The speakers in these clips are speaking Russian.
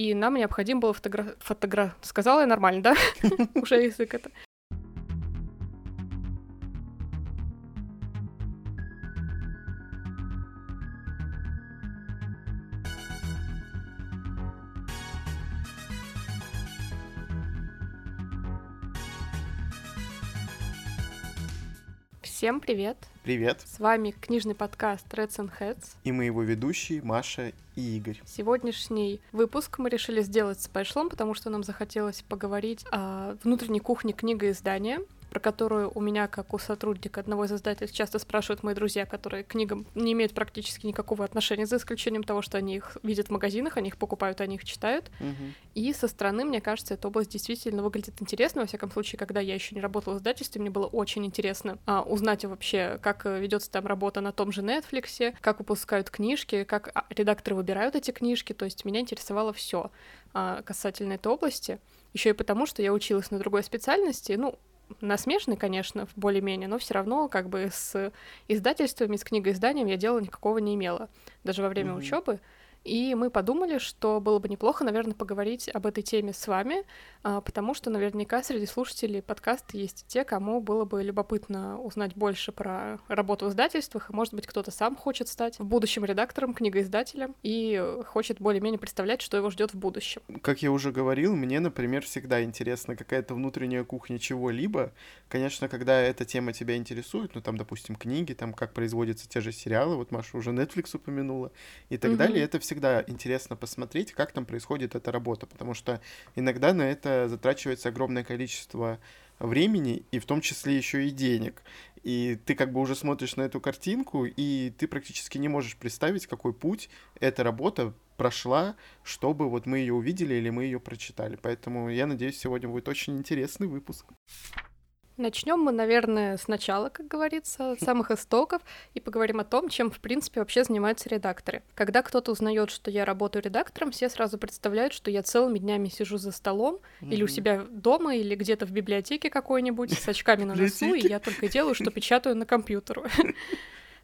и нам необходимо было фотогра... фотогра... Сказала я нормально, да? Уже язык это. Всем привет! Привет! С вами книжный подкаст Reds and Heads. И мы его ведущие Маша и Игорь. Сегодняшний выпуск мы решили сделать с Пэшлом, потому что нам захотелось поговорить о внутренней кухне книгоиздания про которую у меня, как у сотрудника одного из издательств, часто спрашивают мои друзья, которые к книгам не имеют практически никакого отношения, за исключением того, что они их видят в магазинах, они их покупают, они их читают. Угу. И со стороны, мне кажется, эта область действительно выглядит интересно. Во всяком случае, когда я еще не работала в издательстве, мне было очень интересно а, узнать вообще, как ведется там работа на том же Netflix, как выпускают книжки, как а, редакторы выбирают эти книжки. То есть меня интересовало все а, касательно этой области. Еще и потому, что я училась на другой специальности. Ну, насмешный, конечно, более-менее, но все равно как бы с издательствами, с книгоизданием я дела никакого не имела, даже во время mm-hmm. учебы. И мы подумали, что было бы неплохо, наверное, поговорить об этой теме с вами, а, потому что наверняка среди слушателей подкаста есть те, кому было бы любопытно узнать больше про работу в издательствах, и, может быть, кто-то сам хочет стать в будущем редактором, книгоиздателем, и хочет более-менее представлять, что его ждет в будущем. Как я уже говорил, мне, например, всегда интересна какая-то внутренняя кухня чего-либо. Конечно, когда эта тема тебя интересует, ну, там, допустим, книги, там, как производятся те же сериалы, вот Маша уже Netflix упомянула, и так mm-hmm. далее, это всегда интересно посмотреть, как там происходит эта работа, потому что иногда на это затрачивается огромное количество времени и в том числе еще и денег. И ты как бы уже смотришь на эту картинку, и ты практически не можешь представить, какой путь эта работа прошла, чтобы вот мы ее увидели или мы ее прочитали. Поэтому я надеюсь, сегодня будет очень интересный выпуск. Начнем мы, наверное, сначала, как говорится, с самых истоков, и поговорим о том, чем, в принципе, вообще занимаются редакторы. Когда кто-то узнает, что я работаю редактором, все сразу представляют, что я целыми днями сижу за столом, mm-hmm. или у себя дома, или где-то в библиотеке какой-нибудь, с очками на носу, и я только делаю, что печатаю на компьютеру.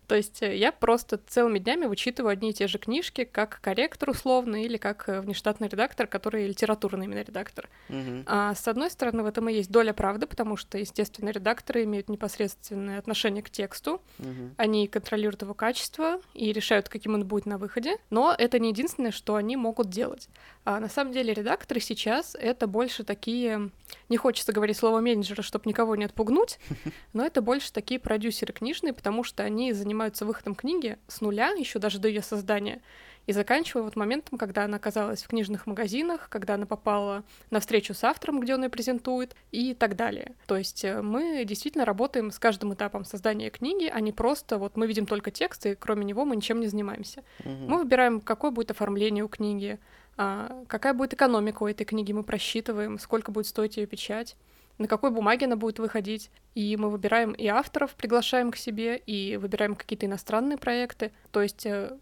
То есть э, я просто целыми днями вычитываю одни и те же книжки, как корректор условно или как э, внештатный редактор, который литературный именно редактор. Uh-huh. А с одной стороны, в этом и есть доля правды, потому что, естественно, редакторы имеют непосредственное отношение к тексту, uh-huh. они контролируют его качество и решают, каким он будет на выходе, но это не единственное, что они могут делать. А на самом деле редакторы сейчас это больше такие, не хочется говорить слово менеджера, чтобы никого не отпугнуть, но это больше такие продюсеры книжные, потому что они занимаются выходом книги с нуля, еще даже до ее создания, и заканчивая вот моментом, когда она оказалась в книжных магазинах, когда она попала на встречу с автором, где он ее презентует, и так далее. То есть э, мы действительно работаем с каждым этапом создания книги, а не просто вот мы видим только текст, и кроме него мы ничем не занимаемся. Угу. Мы выбираем, какое будет оформление у книги, какая будет экономика у этой книги, мы просчитываем, сколько будет стоить ее печать на какой бумаге она будет выходить. И мы выбираем и авторов, приглашаем к себе, и выбираем какие-то иностранные проекты. То есть э,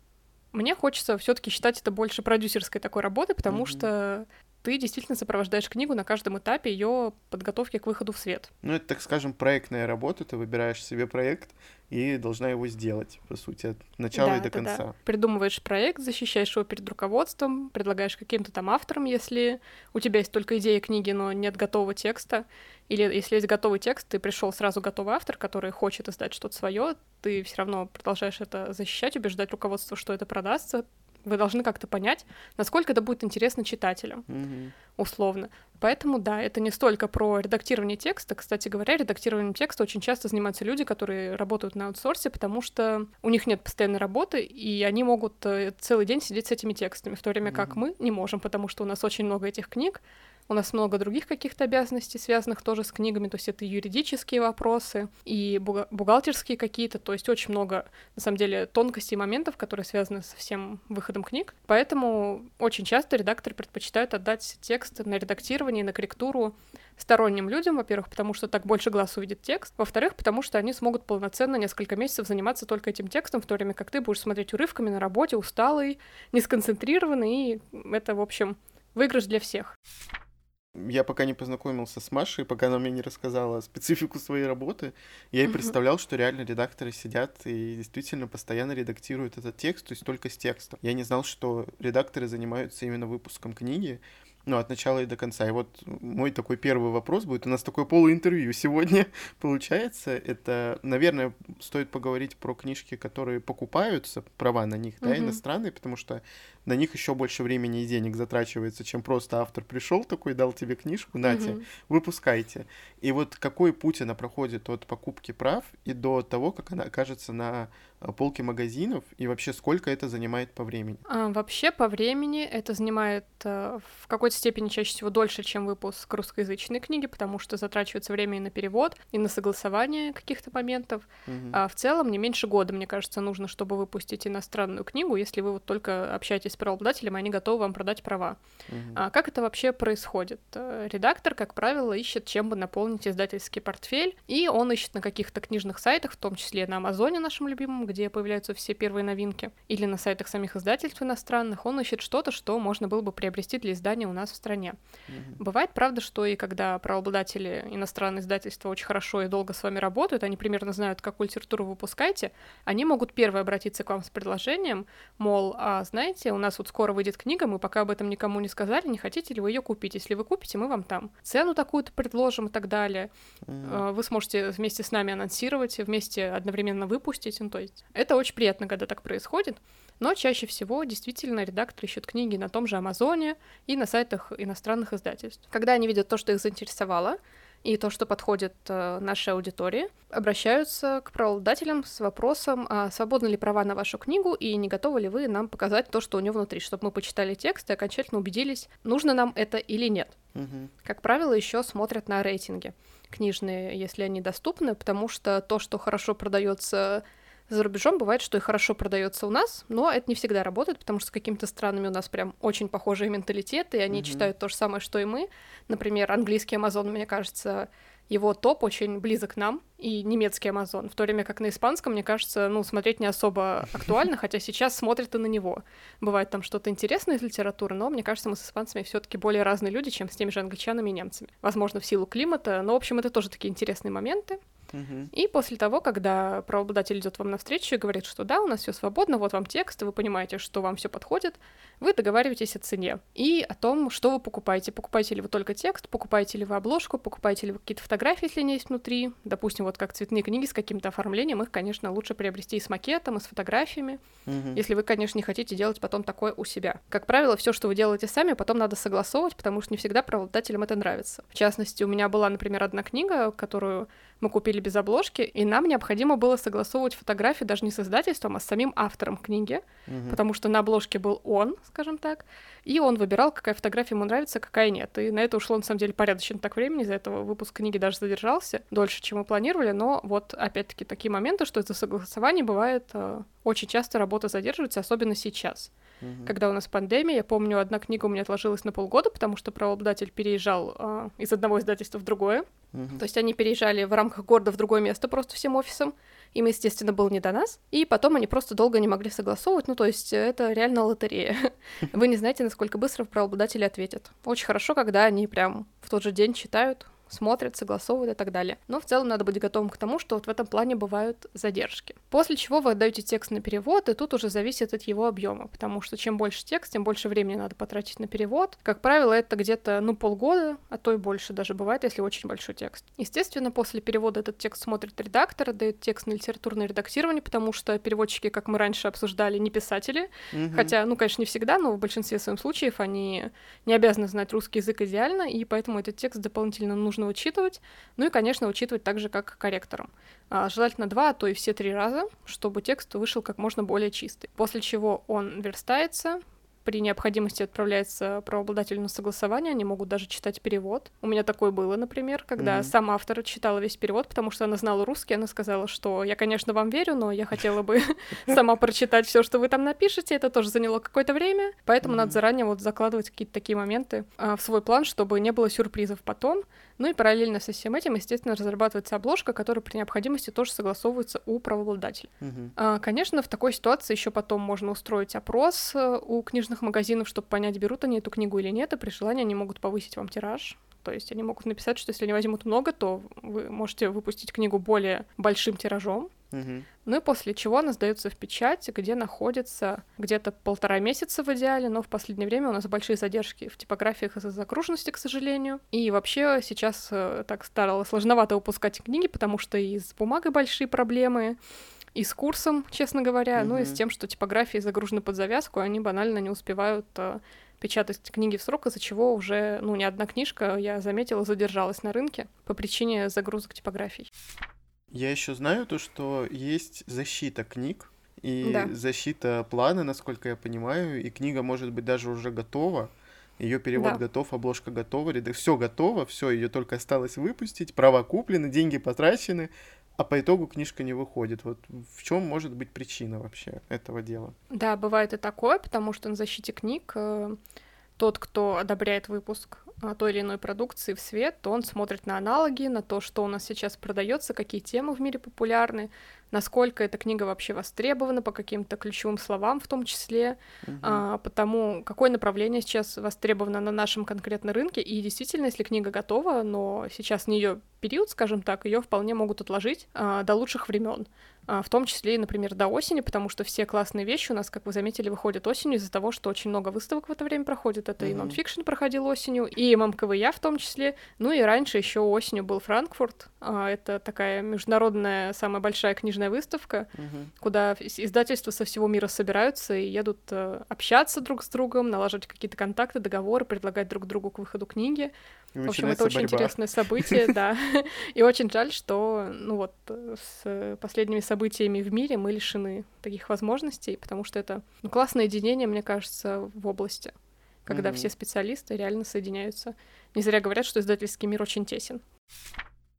мне хочется все-таки считать это больше продюсерской такой работы, потому mm-hmm. что ты действительно сопровождаешь книгу на каждом этапе ее подготовки к выходу в свет. Ну, это, так скажем, проектная работа. Ты выбираешь себе проект и должна его сделать, по сути, от начала да, и до конца. Да. Придумываешь проект, защищаешь его перед руководством, предлагаешь каким-то там авторам, если у тебя есть только идея книги, но нет готового текста. Или если есть готовый текст, ты пришел сразу готовый автор, который хочет издать что-то свое, ты все равно продолжаешь это защищать, убеждать руководство, что это продастся, вы должны как-то понять, насколько это будет интересно читателям, mm-hmm. условно. Поэтому, да, это не столько про редактирование текста. Кстати говоря, редактированием текста очень часто занимаются люди, которые работают на аутсорсе, потому что у них нет постоянной работы, и они могут э, целый день сидеть с этими текстами, в то время mm-hmm. как мы не можем, потому что у нас очень много этих книг, у нас много других каких-то обязанностей, связанных тоже с книгами, то есть это юридические вопросы и бухгалтерские какие-то, то есть очень много, на самом деле, тонкостей и моментов, которые связаны со всем выходом книг. Поэтому очень часто редакторы предпочитают отдать текст на редактирование, на корректуру сторонним людям, во-первых, потому что так больше глаз увидит текст, во-вторых, потому что они смогут полноценно несколько месяцев заниматься только этим текстом, в то время как ты будешь смотреть урывками на работе, усталый, не сконцентрированный, и это, в общем, выигрыш для всех. Я пока не познакомился с Машей, пока она мне не рассказала специфику своей работы, я и представлял, что реально редакторы сидят и действительно постоянно редактируют этот текст, то есть только с текстом. Я не знал, что редакторы занимаются именно выпуском книги, ну, от начала и до конца. И вот мой такой первый вопрос будет. У нас такое полуинтервью сегодня получается. Это, наверное, стоит поговорить про книжки, которые покупаются, права на них, да, иностранные, потому что на них еще больше времени и денег затрачивается, чем просто автор пришел такой, дал тебе книжку, нате, угу. выпускайте. И вот какой путь она проходит от покупки прав и до того, как она окажется на э, полке магазинов, и вообще сколько это занимает по времени? А, вообще по времени это занимает а, в какой-то степени чаще всего дольше, чем выпуск русскоязычной книги, потому что затрачивается время и на перевод, и на согласование каких-то моментов. Угу. А в целом не меньше года, мне кажется, нужно, чтобы выпустить иностранную книгу, если вы вот только общаетесь с правообладателем, и они готовы вам продать права. Угу. А как это вообще происходит? Э, редактор, как правило, ищет, чем бы наполнить издательский портфель, и он ищет на каких-то книжных сайтах, в том числе на Амазоне нашем любимом, где появляются все первые новинки, или на сайтах самих издательств иностранных, он ищет что-то, что можно было бы приобрести для издания у нас в стране. Угу. Бывает, правда, что и когда правообладатели иностранные издательства очень хорошо и долго с вами работают, они примерно знают, какую литературу вы выпускаете, они могут первые обратиться к вам с предложением, мол, а знаете, у нас вот скоро выйдет книга, мы пока об этом никому не сказали, не хотите ли вы ее купить? Если вы купите, мы вам там цену такую-то предложим и так далее. Mm. Вы сможете вместе с нами анонсировать, вместе одновременно выпустить. Ну, то есть это очень приятно, когда так происходит. Но чаще всего действительно редакторы ищут книги на том же Амазоне и на сайтах иностранных издательств. Когда они видят то, что их заинтересовало, и то, что подходит э, нашей аудитории, обращаются к правообладателям с вопросом, а свободны ли права на вашу книгу и не готовы ли вы нам показать то, что у нее внутри, чтобы мы почитали текст и окончательно убедились, нужно нам это или нет. Угу. Как правило, еще смотрят на рейтинги книжные, если они доступны, потому что то, что хорошо продается за рубежом бывает, что и хорошо продается у нас, но это не всегда работает, потому что с какими-то странами у нас прям очень похожие менталитеты, и они mm-hmm. читают то же самое, что и мы. Например, английский Amazon, мне кажется, его топ очень близок к нам, и немецкий Amazon, в то время как на испанском, мне кажется, ну, смотреть не особо актуально, хотя сейчас смотрят и на него. Бывает там что-то интересное из литературы, но мне кажется, мы с испанцами все таки более разные люди, чем с теми же англичанами и немцами. Возможно, в силу климата, но, в общем, это тоже такие интересные моменты. И после того, когда правообладатель идет вам навстречу и говорит, что да, у нас все свободно, вот вам текст, вы понимаете, что вам все подходит, вы договариваетесь о цене и о том, что вы покупаете. Покупаете ли вы только текст, покупаете ли вы обложку, покупаете ли вы какие-то фотографии, если они есть внутри. Допустим, вот как цветные книги с каким-то оформлением, их, конечно, лучше приобрести и с макетом, и с фотографиями, угу. если вы, конечно, не хотите делать потом такое у себя. Как правило, все, что вы делаете сами, потом надо согласовывать, потому что не всегда правообладателям это нравится. В частности, у меня была, например, одна книга, которую мы купили без обложки, и нам необходимо было согласовывать фотографии даже не с издательством, а с самим автором книги, угу. потому что на обложке был он, скажем так, и он выбирал, какая фотография ему нравится, какая нет. И на это ушло, на самом деле, порядочно так времени, из-за этого выпуск книги даже задержался дольше, чем мы планировали, но вот, опять-таки, такие моменты, что из-за согласования бывает э, очень часто работа задерживается, особенно сейчас. Угу. Когда у нас пандемия, я помню, одна книга у меня отложилась на полгода, потому что правообладатель переезжал э, из одного издательства в другое. Угу. То есть они переезжали в рамках города в другое место просто всем офисом. Им, естественно, было не до нас. И потом они просто долго не могли согласовывать. Ну, то есть это реально лотерея. Вы не знаете, насколько быстро правообладатели ответят. Очень хорошо, когда они прям в тот же день читают, смотрят, согласовывают и так далее. Но в целом надо быть готовым к тому, что вот в этом плане бывают задержки. После чего вы отдаете текст на перевод, и тут уже зависит от его объема, потому что чем больше текст, тем больше времени надо потратить на перевод. Как правило, это где-то, ну, полгода, а то и больше даже бывает, если очень большой текст. Естественно, после перевода этот текст смотрит редактор, дает текст на литературное редактирование, потому что переводчики, как мы раньше обсуждали, не писатели. Угу. Хотя, ну, конечно, не всегда, но в большинстве своем случаев они не обязаны знать русский язык идеально, и поэтому этот текст дополнительно нужно нужно учитывать. Ну и, конечно, учитывать так же, как корректором. А, желательно два, а то и все три раза, чтобы текст вышел как можно более чистый. После чего он верстается, при необходимости отправляется правообладателю на согласование, они могут даже читать перевод. У меня такое было, например, когда mm-hmm. сам автор читала весь перевод, потому что она знала русский, она сказала, что я, конечно, вам верю, но я хотела бы сама прочитать все, что вы там напишете, это тоже заняло какое-то время, поэтому надо заранее вот закладывать какие-то такие моменты а, в свой план, чтобы не было сюрпризов потом. Ну и параллельно со всем этим, естественно, разрабатывается обложка, которая при необходимости тоже согласовывается у правообладателя. Uh-huh. Конечно, в такой ситуации еще потом можно устроить опрос э, у книжных магазинов, чтобы понять, берут они эту книгу или нет, и при желании они могут повысить вам тираж, То есть они могут написать, что если они возьмут много, то вы можете выпустить книгу более большим тиражом, Мгм. ну и после чего она сдается в печать, где находится где-то полтора месяца в идеале, но в последнее время у нас большие задержки в типографиях из-за загруженности, к сожалению. И вообще сейчас э, так стало сложновато выпускать книги, потому что и с бумагой большие проблемы, и с курсом, честно говоря, ну и с тем, что типографии загружены под завязку, они банально не успевают э, печатать книги в срок, из-за чего уже, ну, ни одна книжка, я заметила, задержалась на рынке по причине загрузок типографий. Я еще знаю то, что есть защита книг и Да. защита плана, насколько я понимаю, и книга может быть даже уже готова. Ее перевод Да. готов, обложка готова, все готово, все, ее только осталось выпустить, права куплены, деньги потрачены, а по итогу книжка не выходит. Вот в чем может быть причина вообще этого дела? Да, бывает и такое, потому что на защите книг э, тот, кто одобряет выпуск а, той или иной продукции в свет, то он смотрит на аналоги, на то, что у нас сейчас продается, какие темы в мире популярны, насколько эта книга вообще востребована, по каким-то ключевым словам в том числе, Мгм. а, потому какое направление сейчас востребовано на нашем конкретном рынке. И действительно, если книга готова, но сейчас не ее период, скажем так, ее вполне могут отложить а, до лучших времен. А, в том числе и, например, до осени, потому что все классные вещи у нас, как вы заметили, выходят осенью из-за того, что очень много выставок в это время проходит. Это и Мгм. нонфикшн проходил осенью, и ММКВЯ в том числе. Ну и раньше еще осенью был Франкфурт. А, Это такая международная, самая большая книжная выставка, Мгм. куда издательства со всего мира собираются и едут э, общаться друг с другом, налаживать какие-то контакты, договоры, предлагать друг другу к выходу книги. И В общем, это очень борьба. интересное событие, да. И очень жаль, что, ну вот, с последними событиями в мире мы лишены таких возможностей, потому что это ну, классное единение, мне кажется, в области, когда Мгм. все специалисты реально соединяются. Не зря говорят, что издательский мир очень тесен.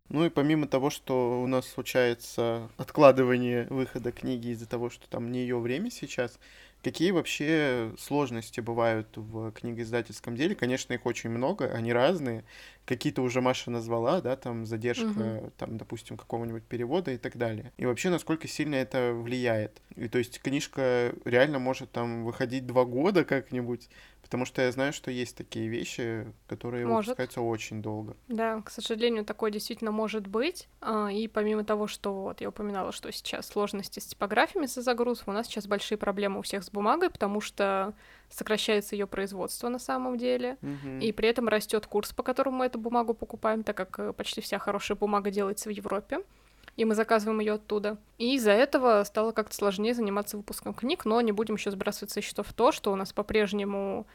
Ну и помимо того, что у нас случается откладывание выхода книги из-за того, что там не ее время сейчас, какие вообще сложности бывают в книгоиздательском деле? Конечно, их очень много, они разные. Какие-то уже Маша назвала, да, там задержка, Мгм. там, допустим, какого-нибудь перевода и так далее. И вообще, насколько сильно это влияет. И то есть книжка реально может там выходить два года как-нибудь, потому что я знаю, что есть такие вещи, которые Может. выпускаются очень долго. Да, к сожалению, такое действительно может быть. А, И помимо того, что вот я упоминала, что сейчас сложности с типографиями за загрузку, у нас сейчас большие проблемы у всех с бумагой, потому что сокращается ее производство на самом деле. Мгм. И при этом растет курс, по которому мы эту бумагу покупаем, так как э, почти вся хорошая бумага делается в Европе. И мы заказываем ее оттуда. И из-за этого стало как-то сложнее заниматься выпуском книг, но не будем еще сбрасывать со счетов то, что у нас по-прежнему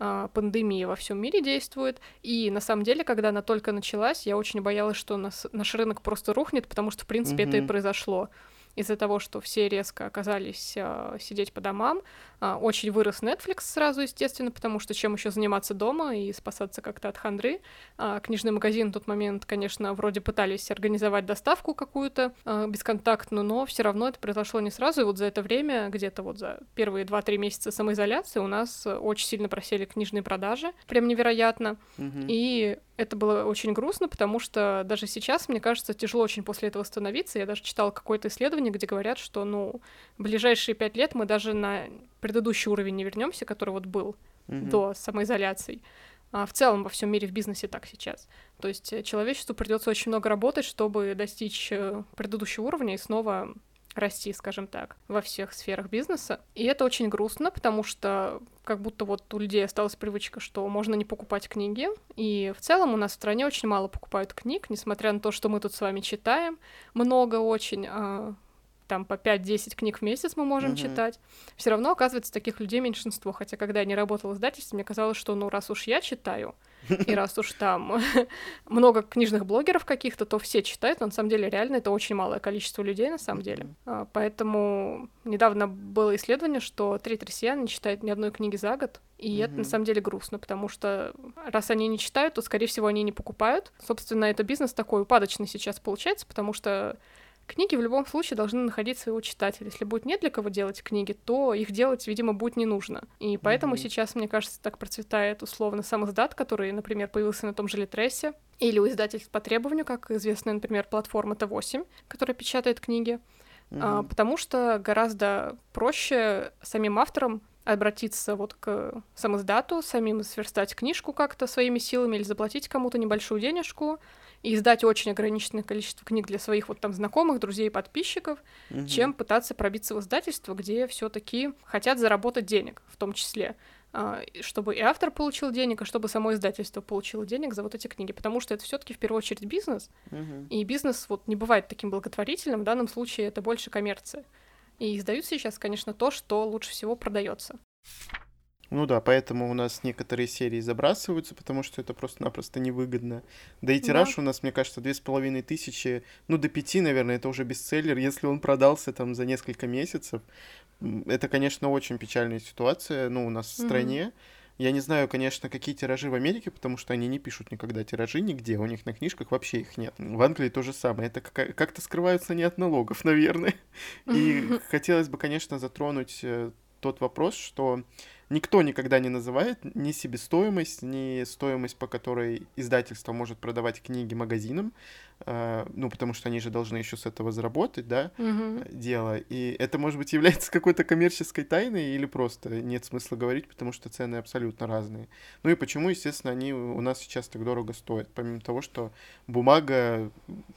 а, пандемия во всем мире действует. И на самом деле, когда она только началась, я очень боялась, что нас, наш рынок просто рухнет, потому что, в принципе, это и произошло. Из-за того, что все резко оказались а, сидеть по домам, а, очень вырос Netflix сразу, естественно, потому что чем еще заниматься дома и спасаться как-то от хандры. А, книжный магазин в тот момент, конечно, вроде пытались организовать доставку какую-то а, бесконтактную, но все равно это произошло не сразу. И вот за это время, где-то вот за первые 2-3 месяца самоизоляции у нас э, очень сильно просели книжные продажи. Прям невероятно. Мгм. И это было очень грустно, потому что даже сейчас, мне кажется, тяжело очень после этого восстановиться. Я даже читала какое-то исследование, где говорят, что, ну, в ближайшие пять лет мы даже на предыдущий уровень не вернемся, который вот был Мгм. до самоизоляции. А в целом во всем мире в бизнесе так сейчас. То есть э, человечеству придется очень много работать, чтобы достичь э, предыдущего уровня и снова расти, скажем так, во всех сферах бизнеса. И это очень грустно, потому что как будто вот у людей осталась привычка, что можно не покупать книги. И в целом у нас в стране очень мало покупают книг, несмотря на то, что мы тут с вами читаем много очень. а, там по 5-10 книг в месяц мы можем Мгм. читать. Все равно, оказывается, таких людей меньшинство. Хотя, когда я не работала в издательстве, мне казалось, что, ну, раз уж я читаю, и раз уж там много книжных блогеров каких-то, то все читают, но на самом деле реально это очень малое количество людей на самом деле. А, Поэтому недавно было исследование, что треть россиян не читает ни одной книги за год, и это на самом деле грустно, потому что раз они не читают, то, скорее всего, они не покупают. Собственно, это бизнес такой упадочный сейчас получается, потому что Книги в любом случае должны находить своего читателя. Если будет не для кого делать книги, то их делать, видимо, будет не нужно. И поэтому Мгм. сейчас, мне кажется, так процветает условно сам издат, который, например, появился на том же Литресе, или у издательств по требованию, как известная, например, платформа Т8, которая печатает книги. А, Мгм. потому что гораздо проще самим авторам обратиться вот к самоиздату, самим сверстать книжку как-то своими силами или заплатить кому-то небольшую денежку, и издать очень ограниченное количество книг для своих вот там знакомых, друзей, подписчиков, угу. чем пытаться пробиться в издательство, где все таки хотят заработать денег в том числе а, чтобы и автор получил денег, и чтобы само издательство получило денег за вот эти книги, потому что это все-таки в первую очередь бизнес, uh и бизнес вот не бывает таким благотворительным, в данном случае это больше коммерция. И издают сейчас, конечно, то, что лучше всего продается. Ну да, поэтому у нас некоторые серии забрасываются, потому что это просто-напросто невыгодно. Да и тираж да. у нас, мне кажется, две с половиной тысячи, ну до пяти, наверное, это уже бестселлер. Если он продался там за несколько месяцев, это, конечно, очень печальная ситуация, ну, у нас в стране. Mm-hmm. Я не знаю, конечно, какие тиражи в Америке, потому что они не пишут никогда тиражи нигде, у них на книжках вообще их нет. В Англии то же самое. Это как-то скрываются не от налогов, наверное. И хотелось бы, конечно, затронуть э, тот вопрос, что никто никогда не называет ни себестоимость, ни стоимость, по которой издательство может продавать книги магазинам, э, ну, потому что они же должны еще с этого заработать, да, угу. дело. И это, может быть, является какой-то коммерческой тайной или просто нет смысла говорить, потому что цены абсолютно разные. Ну и почему, естественно, они у нас сейчас так дорого стоят, помимо того, что бумага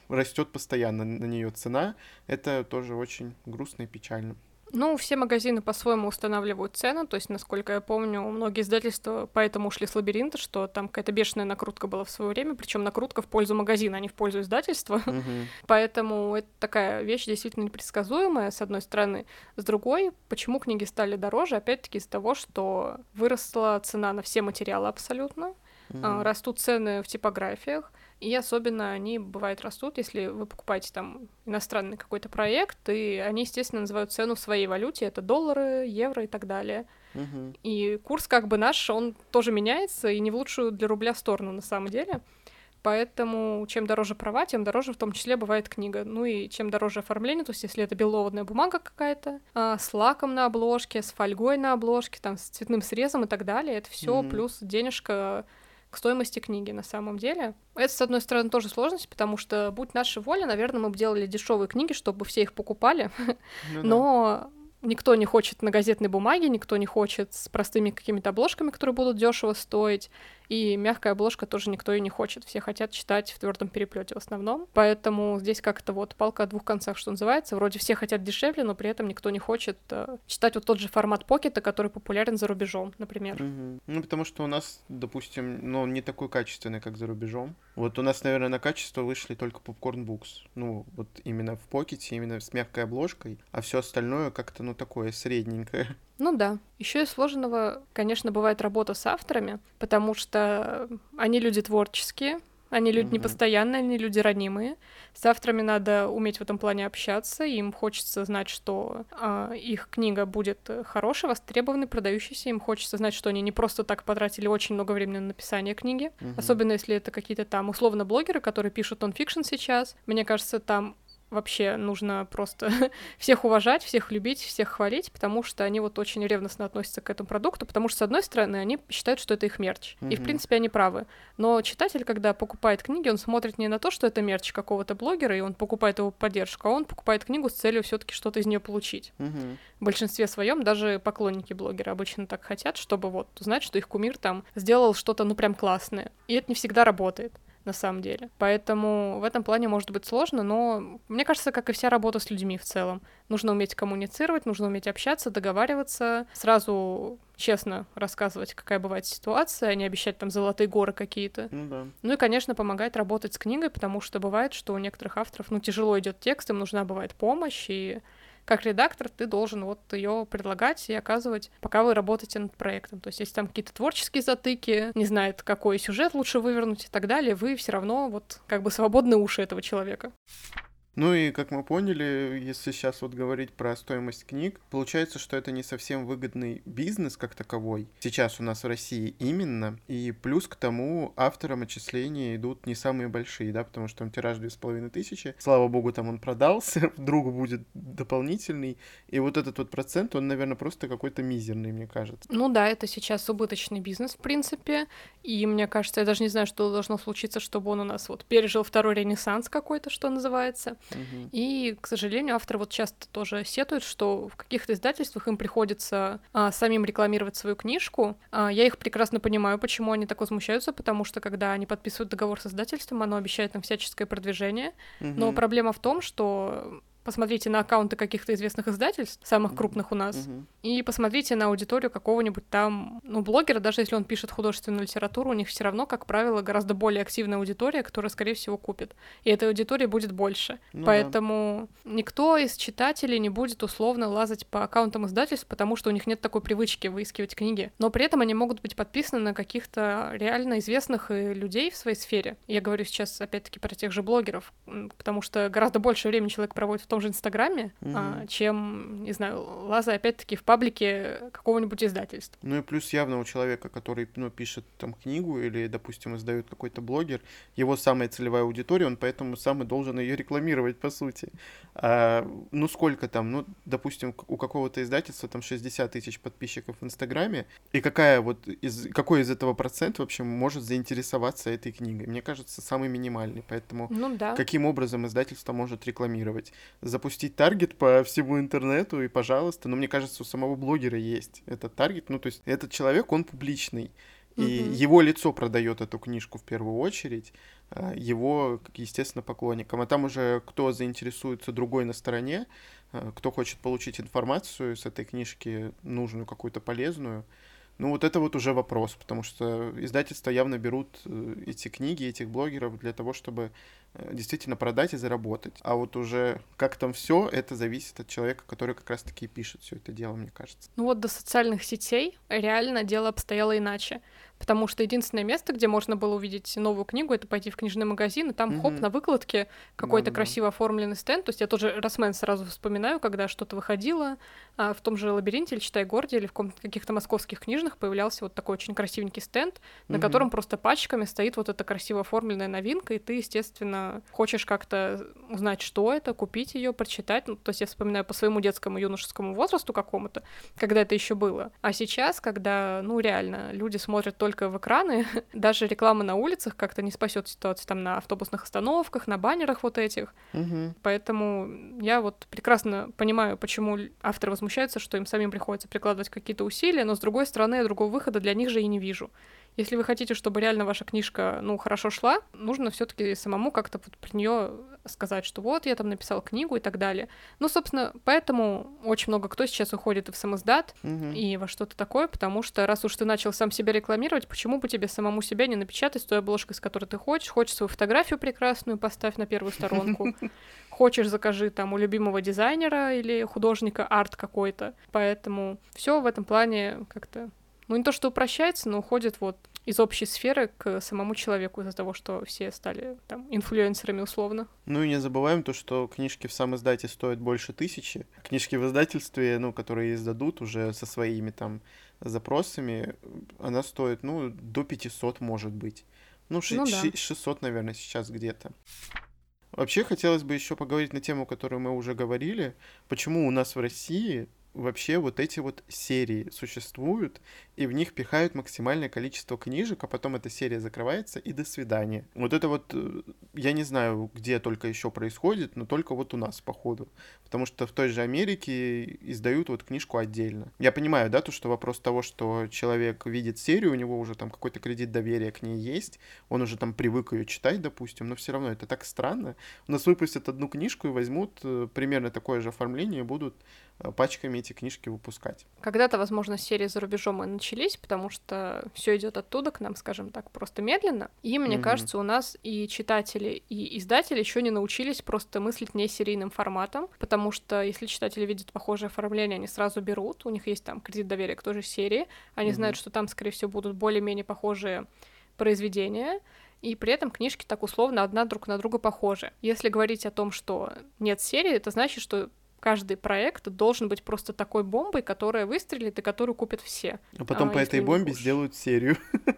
растет постоянно, на нее цена, это тоже очень грустно и печально. Ну, все магазины по-своему устанавливают цену, то есть, насколько я помню, многие издательства поэтому ушли с лабиринта, что там какая-то бешеная накрутка была в свое время, причем накрутка в пользу магазина, а не в пользу издательства. Uh-huh. Поэтому это такая вещь действительно непредсказуемая, с одной стороны. С другой, почему книги стали дороже? Опять-таки из-за того, что выросла цена на все материалы абсолютно, uh-huh. растут цены в типографиях, и особенно они, бывает, растут, если вы покупаете там иностранный какой-то проект, и они, естественно, называют цену в своей валюте, это доллары, евро и так далее. Uh-huh. И курс как бы наш, он тоже меняется, и не в лучшую для рубля сторону на самом деле. Поэтому чем дороже права, тем дороже в том числе бывает книга. Ну и чем дороже оформление, то есть если это беловодная бумага какая-то, а, с лаком на обложке, с фольгой на обложке, там, с цветным срезом и так далее, это все mm-hmm. плюс денежка к стоимости книги на самом деле. Это, с одной стороны, тоже сложность, потому что, будь наша воля, наверное, мы бы делали дешевые книги, чтобы все их покупали. Ну, Но никто не хочет на газетной бумаге, никто не хочет с простыми какими-то обложками, которые будут дешево стоить. И мягкая обложка тоже никто и не хочет. Все хотят читать в твердом переплете в основном. Поэтому здесь как-то вот палка о двух концах, что называется. Вроде все хотят дешевле, но при этом никто не хочет э, читать вот тот же формат покета, который популярен за рубежом, например. Угу. Ну, потому что у нас, допустим, ну, не такой качественный, как за рубежом. Вот у нас, наверное, на качество вышли только Popcorn Books. Ну, вот именно в покете, именно с мягкой обложкой. А все остальное как-то, ну, такое средненькое. Ну да. Еще из сложного, конечно, бывает работа с авторами, потому что они люди творческие, они люди mm-hmm. непостоянные, они люди ранимые. С авторами надо уметь в этом плане общаться. Им хочется знать, что э, их книга будет хорошей, востребованной, продающейся. Им хочется знать, что они не просто так потратили очень много времени на написание книги. Mm-hmm. Особенно если это какие-то там условно блогеры, которые пишут нонфикшн сейчас. Мне кажется, там вообще нужно просто всех уважать, всех любить, всех хвалить, потому что они вот очень ревностно относятся к этому продукту, потому что, с одной стороны, они считают, что это их мерч. Mm-hmm. И, в принципе, они правы. Но читатель, когда покупает книги, он смотрит не на то, что это мерч какого-то блогера, и он покупает его поддержку, а он покупает книгу с целью все таки что-то из нее получить. Mm-hmm. В большинстве своем даже поклонники блогера обычно так хотят, чтобы вот узнать, что их кумир там сделал что-то, ну, прям классное. И это не всегда работает на самом деле. Поэтому в этом плане может быть сложно, но мне кажется, как и вся работа с людьми в целом. Нужно уметь коммуницировать, нужно уметь общаться, договариваться, сразу честно рассказывать, какая бывает ситуация, а не обещать там золотые горы какие-то. Ну, да. ну и, конечно, помогает работать с книгой, потому что бывает, что у некоторых авторов, ну, тяжело идет текст, им нужна бывает помощь, и как редактор ты должен вот ее предлагать и оказывать, пока вы работаете над проектом. То есть, если там какие-то творческие затыки, не знает, какой сюжет лучше вывернуть и так далее, вы все равно вот как бы свободные уши этого человека. Ну и, как мы поняли, если сейчас вот говорить про стоимость книг, получается, что это не совсем выгодный бизнес как таковой. Сейчас у нас в России именно. И плюс к тому авторам отчисления идут не самые большие, да, потому что там тираж две с половиной тысячи. Слава богу, там он продался, вдруг будет дополнительный. И вот этот вот процент, он, наверное, просто какой-то мизерный, мне кажется. Ну да, это сейчас убыточный бизнес, в принципе. И мне кажется, я даже не знаю, что должно случиться, чтобы он у нас вот пережил второй ренессанс какой-то, что называется. Угу. И, к сожалению, авторы вот часто тоже сетуют, что в каких-то издательствах им приходится а, самим рекламировать свою книжку. А, я их прекрасно понимаю, почему они так возмущаются, потому что когда они подписывают договор с издательством, оно обещает им всяческое продвижение. Угу. Но проблема в том, что посмотрите на аккаунты каких-то известных издательств, самых крупных у нас, mm-hmm. и посмотрите на аудиторию какого-нибудь там, ну, блогера, даже если он пишет художественную литературу, у них все равно, как правило, гораздо более активная аудитория, которая, скорее всего, купит. И этой аудитории будет больше. Ну, Поэтому никто из читателей не будет условно лазать по аккаунтам издательств, потому что у них нет такой привычки выискивать книги. Но при этом они могут быть подписаны на каких-то реально известных э, людей в своей сфере. Я говорю сейчас, опять-таки, про тех же блогеров, потому что гораздо больше времени человек проводит в том же Инстаграме, угу. а, чем, не знаю, лаза опять-таки в паблике какого-нибудь издательства. Ну и плюс явно у человека, который ну, пишет там книгу или, допустим, издает какой-то блогер, его самая целевая аудитория, он поэтому сам и должен ее рекламировать, по сути. А, ну сколько там, ну, допустим, у какого-то издательства там 60 тысяч подписчиков в Инстаграме, и какая вот из, какой из этого процент вообще может заинтересоваться этой книгой? Мне кажется, самый минимальный, поэтому ну, да. каким образом издательство может рекламировать? Запустить таргет по всему интернету, и пожалуйста. Но мне кажется, у самого блогера есть этот таргет. Ну, то есть этот человек, он публичный. И угу. его лицо продает эту книжку в первую очередь, а, его, естественно, поклонникам. А там уже кто заинтересуется другой на стороне, а, кто хочет получить информацию с этой книжки, нужную, какую-то полезную, ну, вот это вот уже вопрос, потому что издательства явно берут э, эти книги, этих блогеров для того, чтобы э, действительно продать и заработать. А вот уже как там все, это зависит от человека, который как раз-таки пишет все это дело, мне кажется. Ну вот до социальных сетей реально дело обстояло иначе потому что единственное место, где можно было увидеть новую книгу, это пойти в книжный магазин, и там, mm-hmm. хоп, на выкладке какой-то да, красиво да. оформленный стенд. То есть я тоже Росмен сразу вспоминаю, когда что-то выходило, а в том же «Лабиринте» или «Читай Горде» или в каких-то московских книжных появлялся вот такой очень красивенький стенд, mm-hmm. на котором просто пачками стоит вот эта красиво оформленная новинка, и ты, естественно, хочешь как-то узнать, что это, купить ее, прочитать. Ну, то есть я вспоминаю по своему детскому юношескому возрасту какому-то, когда это еще было. А сейчас, когда, ну, реально, люди смотрят только только в экраны, даже реклама на улицах как-то не спасет ситуацию там на автобусных остановках, на баннерах вот этих. Угу. Поэтому я вот прекрасно понимаю, почему авторы возмущаются, что им самим приходится прикладывать какие-то усилия, но с другой стороны, я другого выхода для них же и не вижу. Если вы хотите, чтобы реально ваша книжка, ну, хорошо шла, нужно все таки самому как-то вот про нее сказать, что вот, я там написал книгу и так далее. Ну, собственно, поэтому очень много кто сейчас уходит и в самоздат, угу. и во что-то такое, потому что раз уж ты начал сам себя рекламировать, почему бы тебе самому себя не напечатать с той обложкой, с которой ты хочешь? Хочешь свою фотографию прекрасную, поставь на первую сторонку. Хочешь, закажи там у любимого дизайнера или художника арт какой-то. Поэтому все в этом плане как-то ну, не то, что упрощается, но уходит вот из общей сферы к самому человеку из-за того, что все стали там инфлюенсерами условно. Ну и не забываем то, что книжки в сам издате стоят больше тысячи. Книжки в издательстве, ну, которые издадут уже со своими там запросами, она стоит, ну, до 500, может быть. Ну, ну да. 600, наверное, сейчас где-то. Вообще хотелось бы еще поговорить на тему, которую мы уже говорили. Почему у нас в России вообще вот эти вот серии существуют, и в них пихают максимальное количество книжек, а потом эта серия закрывается, и до свидания. Вот это вот, э, я не знаю, где только еще происходит, но только вот у нас, походу. Потому что в той же Америке издают вот книжку отдельно. Я понимаю, да, то, что вопрос того, что человек видит серию, у него уже там какой-то кредит доверия к ней есть, он уже там привык ее читать, допустим, но все равно это так странно. У нас выпустят одну книжку и возьмут э, примерно такое же оформление и будут пачками эти книжки выпускать. Когда-то, возможно, серии за рубежом и начались, потому что все идет оттуда к нам, скажем так, просто медленно. И мне mm-hmm. кажется, у нас и читатели, и издатели еще не научились просто мыслить не серийным форматом, потому что если читатели видят похожее оформление, они сразу берут, у них есть там кредит доверия к той же серии, они mm-hmm. знают, что там, скорее всего, будут более-менее похожие произведения, и при этом книжки так условно одна друг на друга похожи. Если говорить о том, что нет серии, это значит, что каждый проект должен быть просто такой бомбой, которая выстрелит и которую купят все. А потом а, по этой бомбе сделают серию.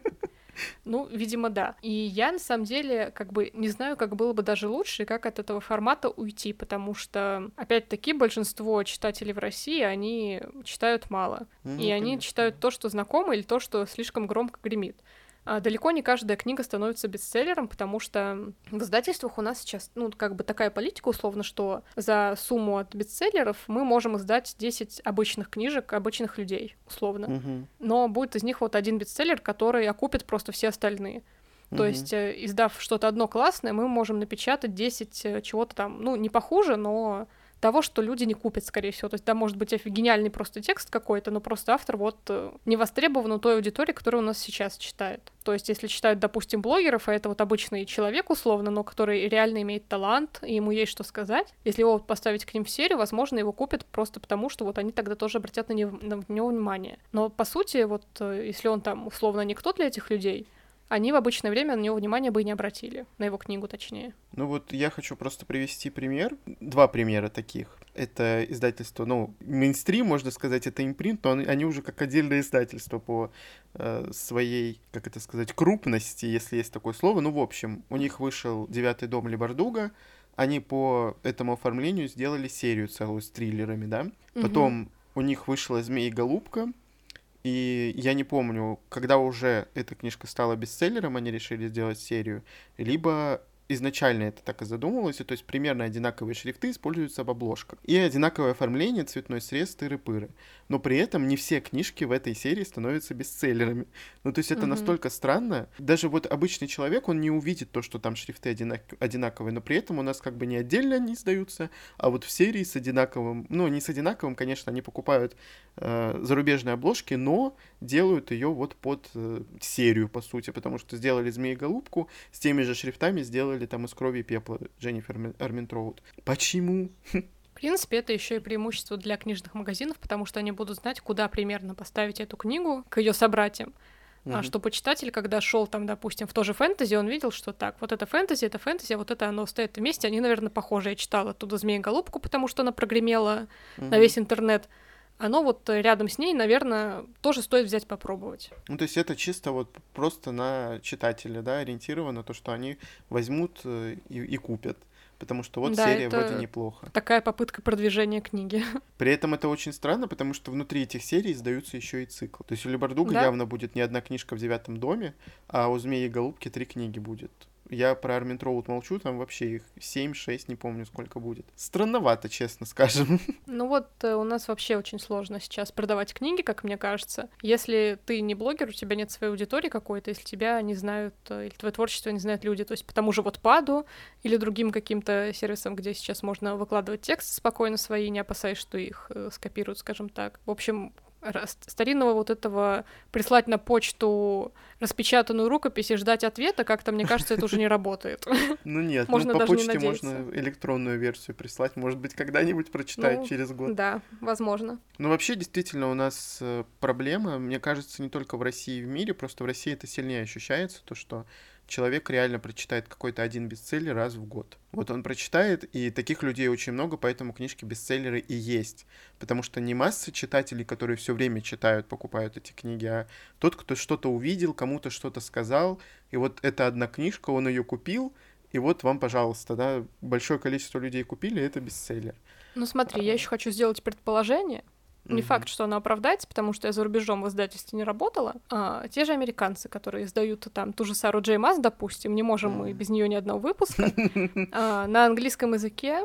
Ну, видимо, да. И я, на самом деле, как бы не знаю, как было бы даже лучше, как от этого формата уйти, потому что, опять-таки, большинство читателей в России, они читают мало. Mm, и конечно. они читают то, что знакомо, или то, что слишком громко гремит. А далеко не каждая книга становится бестселлером, потому что в издательствах у нас сейчас, ну, как бы такая политика условно, что за сумму от бестселлеров мы можем издать 10 обычных книжек обычных людей, условно. Мгм. Но будет из них вот один бестселлер, который окупит просто все остальные. То Мгм. есть, э, издав что-то одно классное, мы можем напечатать 10 э, чего-то там, ну, не похуже, но того, что люди не купят, скорее всего. То есть, да, может быть гениальный просто текст какой-то, но просто автор вот э, не востребован у той аудитории, которая у нас сейчас читает. То есть, если читают, допустим, блогеров, а это вот обычный человек условно, но который реально имеет талант, и ему есть что сказать, если его вот поставить к ним в серию, возможно, его купят просто потому, что вот они тогда тоже обратят на него, на него внимание. Но, по сути, вот э, если он там условно никто для этих людей, они в обычное время на него внимания бы и не обратили, на его книгу точнее. Ну вот я хочу просто привести пример, два примера таких. Это издательство, ну, мейнстрим, можно сказать, это импринт, но они, уже как отдельное издательство по э, своей, как это сказать, крупности, если есть такое слово. Ну, в общем, у них вышел «Девятый дом Лебардуга», они по этому оформлению сделали серию целую с триллерами, да. Потом у них вышла «Змея и голубка», и я не помню, когда уже эта книжка стала бестселлером, они решили сделать серию, либо изначально это так и задумывалось, и то есть примерно одинаковые шрифты используются в обложках. И одинаковое оформление, цветной срез, тыры-пыры. Но при этом не все книжки в этой серии становятся бестселлерами. Ну, то есть это Мгм. настолько странно. Даже вот обычный человек, он не увидит то, что там шрифты одинак- одинаковые, но при этом у нас как бы не отдельно они издаются, а вот в серии с одинаковым, ну, не с одинаковым, конечно, они покупают э, зарубежные обложки, но делают ее вот под э, серию, по сути, потому что сделали «Змеи-голубку», с теми же шрифтами сделали там «Из крови и пепла» Дженнифер Арминтроуд. Почему? В принципе, это еще и преимущество для книжных магазинов, потому что они будут знать, куда примерно поставить эту книгу к ее собратьям. А Мгм. чтобы читатель, когда шел там, допустим, в то же фэнтези, он видел, что так, вот это фэнтези, это фэнтези, а вот это оно стоит вместе, они, наверное, похожи. Я читала оттуда «Змея-голубку», потому что она прогремела на Мгм. весь интернет. Оно вот э, рядом с ней, наверное, тоже стоит взять попробовать. Ну, то есть это чисто вот просто на читателя, да, ориентировано, то, что они возьмут э, и, и купят. Потому что вот Да, серия это- вроде неплохо. Такая попытка продвижения книги. При этом это очень странно, потому что внутри этих серий издаются еще и цикл. То есть у Лебардуга Да. явно будет не одна книжка в девятом доме, а у Змеи и Голубки три книги будет. Я про Армин Троуд молчу, там вообще их 7-6, не помню сколько будет. Странновато, честно скажем. Ну вот э, у нас вообще очень сложно сейчас продавать книги, как мне кажется. Если ты не блогер, у тебя нет своей аудитории какой-то, если тебя не знают, э, или твое творчество не знают люди, то есть по тому же вот паду или другим каким-то сервисам, где сейчас можно выкладывать тексты спокойно свои, не опасаясь, что их э, скопируют, скажем так. В общем, старинного вот этого прислать на почту распечатанную рукопись и ждать ответа, как-то, мне кажется, это уже не работает. Ну нет, Можно ну по почте можно электронную версию прислать, может быть, когда-нибудь прочитают Ну, через год. Да, возможно. Ну, вообще, действительно, у нас э, проблема, мне кажется, не только в России и в мире, просто в России это сильнее ощущается, то, что человек реально прочитает какой-то один бестселлер раз в год. Вот он прочитает, и таких людей очень много, поэтому книжки бестселлеры и есть. Потому что не масса читателей, которые все время читают, покупают эти книги, а тот, кто что-то увидел, кому-то что-то сказал, и вот эта одна книжка, он ее купил, и вот вам, пожалуйста, да, большое количество людей купили, это бестселлер. Ну смотри, я еще хочу сделать предположение. Не факт, что оно оправдается, потому что я за рубежом в издательстве не работала. А, те же американцы, которые издают там ту же Сару Джей Мас, допустим, не можем мы без нее ни одного выпуска, а, на английском языке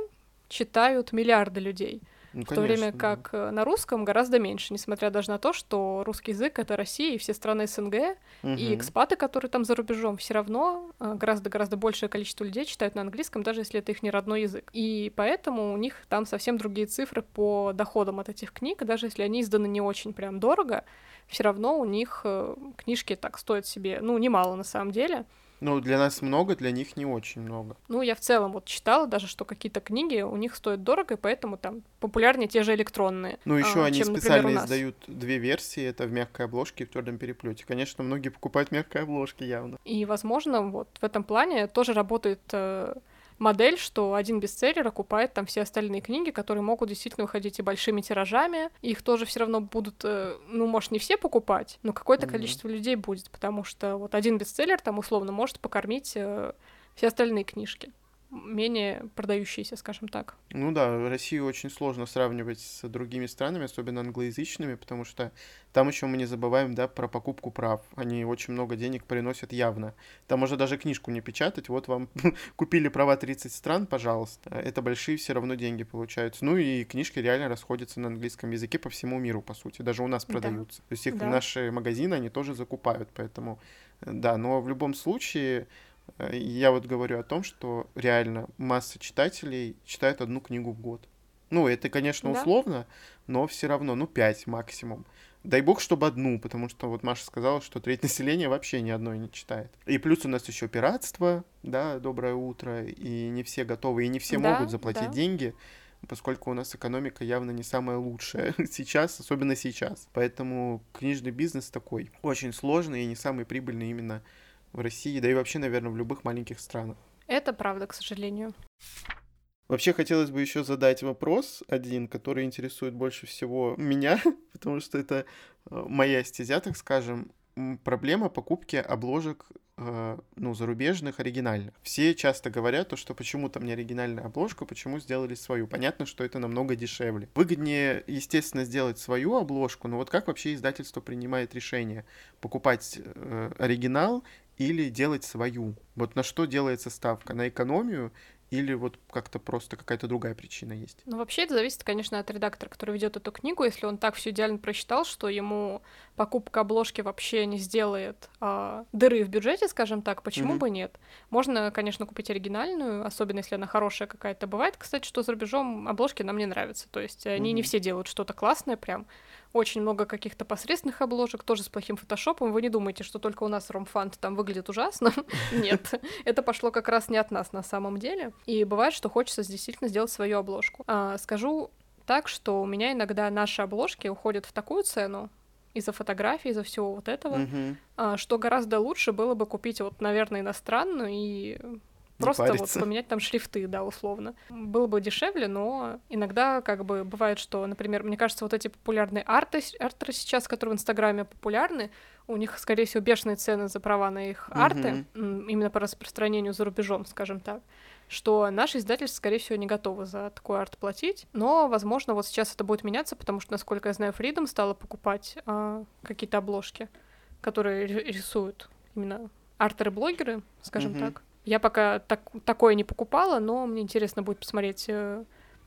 читают миллиарды людей. Ну, в то время конечно, да. как э, на русском гораздо меньше, несмотря даже на то, что русский язык — это Россия и все страны СНГ, и Мгм. экспаты, которые там за рубежом, все равно э, гораздо-гораздо большее количество людей читают на английском, даже если это их не родной язык. И поэтому у них там совсем другие цифры по доходам от этих книг, и даже если они изданы не очень прям дорого, все равно у них э, книжки так стоят себе, ну, немало на самом деле. Ну, для нас много, для них не очень много. Ну, я в целом вот читала даже, что какие-то книги у них стоят дорого, и поэтому там популярнее те же электронные. Ну, еще а, они чем, например, специально нас. издают две версии, это в мягкой обложке и в твердом переплете. Конечно, многие покупают мягкой обложки явно. И, возможно, вот в этом плане тоже работает э, модель, что один бестселлер окупает там все остальные книги, которые могут действительно выходить и большими тиражами. Их тоже все равно будут, э, ну, может, не все покупать, но какое-то Мгм. количество людей будет, потому что вот один бестселлер там условно может покормить э, все остальные книжки. Менее продающиеся, скажем так. Ну да, Россию очень сложно сравнивать с другими странами, особенно англоязычными, потому что там еще мы не забываем, да, про покупку прав. Они очень много денег приносят явно. Там можно даже книжку не печатать. Вот вам купили права 30 стран, пожалуйста. Это большие все равно деньги получаются. Ну и книжки реально расходятся на английском языке по всему миру, по сути. Даже у нас продаются. Да. То есть их да. наши магазины, они тоже закупают. Поэтому, э, да, но в любом случае я вот говорю о том, что реально масса читателей читают одну книгу в год. Ну, это, конечно, условно, да. но все равно, ну, пять максимум. Дай бог, чтобы одну, потому что вот Маша сказала, что треть населения вообще ни одной не читает. И плюс у нас еще пиратство, да, доброе утро, и не все готовы, и не все да, могут заплатить да. деньги, поскольку у нас экономика явно не самая лучшая сейчас, особенно сейчас. Поэтому книжный бизнес такой очень сложный и не самый прибыльный именно в России, да и вообще, наверное, в любых маленьких странах. Это правда, к сожалению. Вообще хотелось бы еще задать вопрос один, который интересует больше всего меня, потому что это э, моя стезя, так скажем. Проблема покупки обложек э, ну, зарубежных, оригинальных. Все часто говорят, то, что почему там не оригинальная обложка, почему сделали свою. Понятно, что это намного дешевле. Выгоднее, естественно, сделать свою обложку, но вот как вообще издательство принимает решение? Покупать э, оригинал или делать свою? Вот на что делается ставка? На экономию или вот как-то просто какая-то другая причина есть? Ну, вообще это зависит, конечно, от редактора, который ведет эту книгу. Если он так все идеально прочитал, что ему покупка обложки вообще не сделает а, дыры в бюджете, скажем так, почему mm-hmm. бы нет? Можно, конечно, купить оригинальную, особенно если она хорошая какая-то. Бывает, кстати, что за рубежом обложки нам не нравятся. То есть они mm-hmm. не все делают что-то классное прям очень много каких-то посредственных обложек, тоже с плохим фотошопом. Вы не думаете, что только у нас ромфант там выглядит ужасно? Нет, это пошло как раз не от нас на самом деле. И бывает, что хочется действительно сделать свою обложку. А, скажу так, что у меня иногда наши обложки уходят в такую цену, из-за фотографий, из-за всего вот этого, uh-huh. что гораздо лучше было бы купить вот, наверное, иностранную и Просто вот поменять там шрифты, да, условно. Было бы дешевле, но иногда как бы бывает, что, например, мне кажется, вот эти популярные арты, артеры сейчас, которые в Инстаграме популярны, у них, скорее всего, бешеные цены за права на их арты, mm-hmm. именно по распространению за рубежом, скажем так что наши издательства, скорее всего, не готовы за такой арт платить. Но, возможно, вот сейчас это будет меняться, потому что, насколько я знаю, Freedom стала покупать а, какие-то обложки, которые рисуют именно артеры-блогеры, скажем mm-hmm. так. Я пока так, такое не покупала, но мне интересно будет посмотреть, э,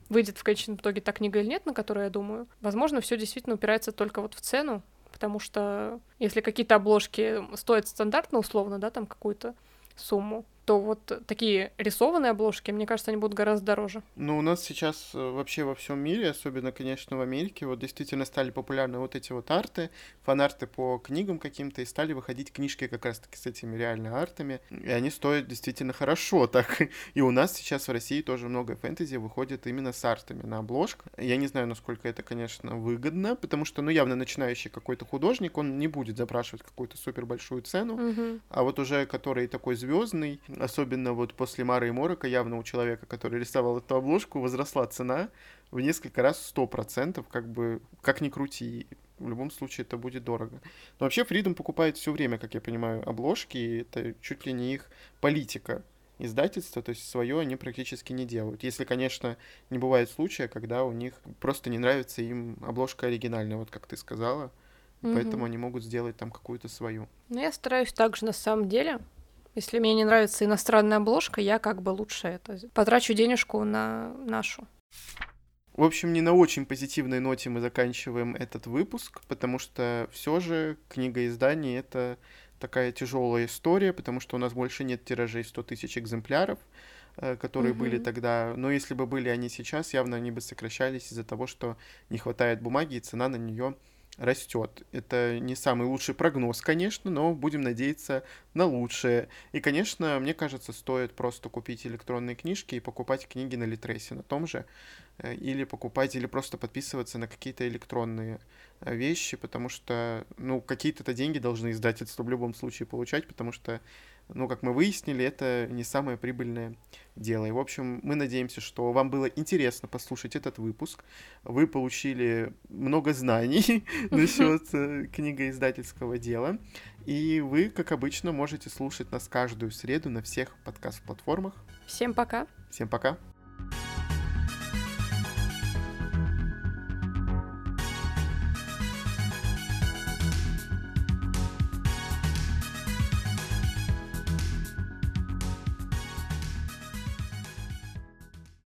выйдет в конечном итоге та книга или нет, на которую я думаю. Возможно, все действительно упирается только вот в цену, потому что если какие-то обложки стоят стандартно, условно, да, там какую-то сумму, то вот такие рисованные обложки, мне кажется, они будут гораздо дороже. Ну, у нас сейчас э, вообще во всем мире, особенно, конечно, в Америке, вот действительно стали популярны вот эти вот арты, фанарты по книгам каким-то, и стали выходить книжки как раз-таки с этими реально артами, и они стоят действительно хорошо, так. И у нас сейчас в России тоже много фэнтези выходит именно с артами на обложках. Я не знаю, насколько это, конечно, выгодно, потому что, ну, явно начинающий какой-то художник, он не будет запрашивать какую-то супер большую цену, угу. а вот уже который такой звездный, особенно вот после Мары и Морока, явно у человека, который рисовал эту обложку, возросла цена в несколько раз, сто процентов, как бы, как ни крути, в любом случае это будет дорого. Но вообще Freedom покупает все время, как я понимаю, обложки, и это чуть ли не их политика издательства, то есть свое они практически не делают. Если, конечно, не бывает случая, когда у них просто не нравится им обложка оригинальная, вот как ты сказала, угу. поэтому они могут сделать там какую-то свою. Ну, я стараюсь также на самом деле если мне не нравится иностранная обложка, я как бы лучше это потрачу денежку на нашу. В общем, не на очень позитивной ноте мы заканчиваем этот выпуск, потому что все же книга изданий это такая тяжелая история, потому что у нас больше нет тиражей 100 тысяч экземпляров, э, которые mm-hmm. были тогда. Но если бы были они сейчас, явно они бы сокращались из-за того, что не хватает бумаги, и цена на нее растет. Это не самый лучший прогноз, конечно, но будем надеяться на лучшее. И, конечно, мне кажется, стоит просто купить электронные книжки и покупать книги на Литресе на том же, э, или покупать, или просто подписываться на какие-то электронные э, вещи, потому что, ну, какие-то деньги должны издательства в любом случае получать, потому что ну, как мы выяснили, это не самое прибыльное дело. И, в общем, мы надеемся, что вам было интересно послушать этот выпуск. Вы получили много знаний насчет э, книгоиздательского дела. И вы, как обычно, можете слушать нас каждую среду на всех подкаст-платформах. Всем пока. Всем пока.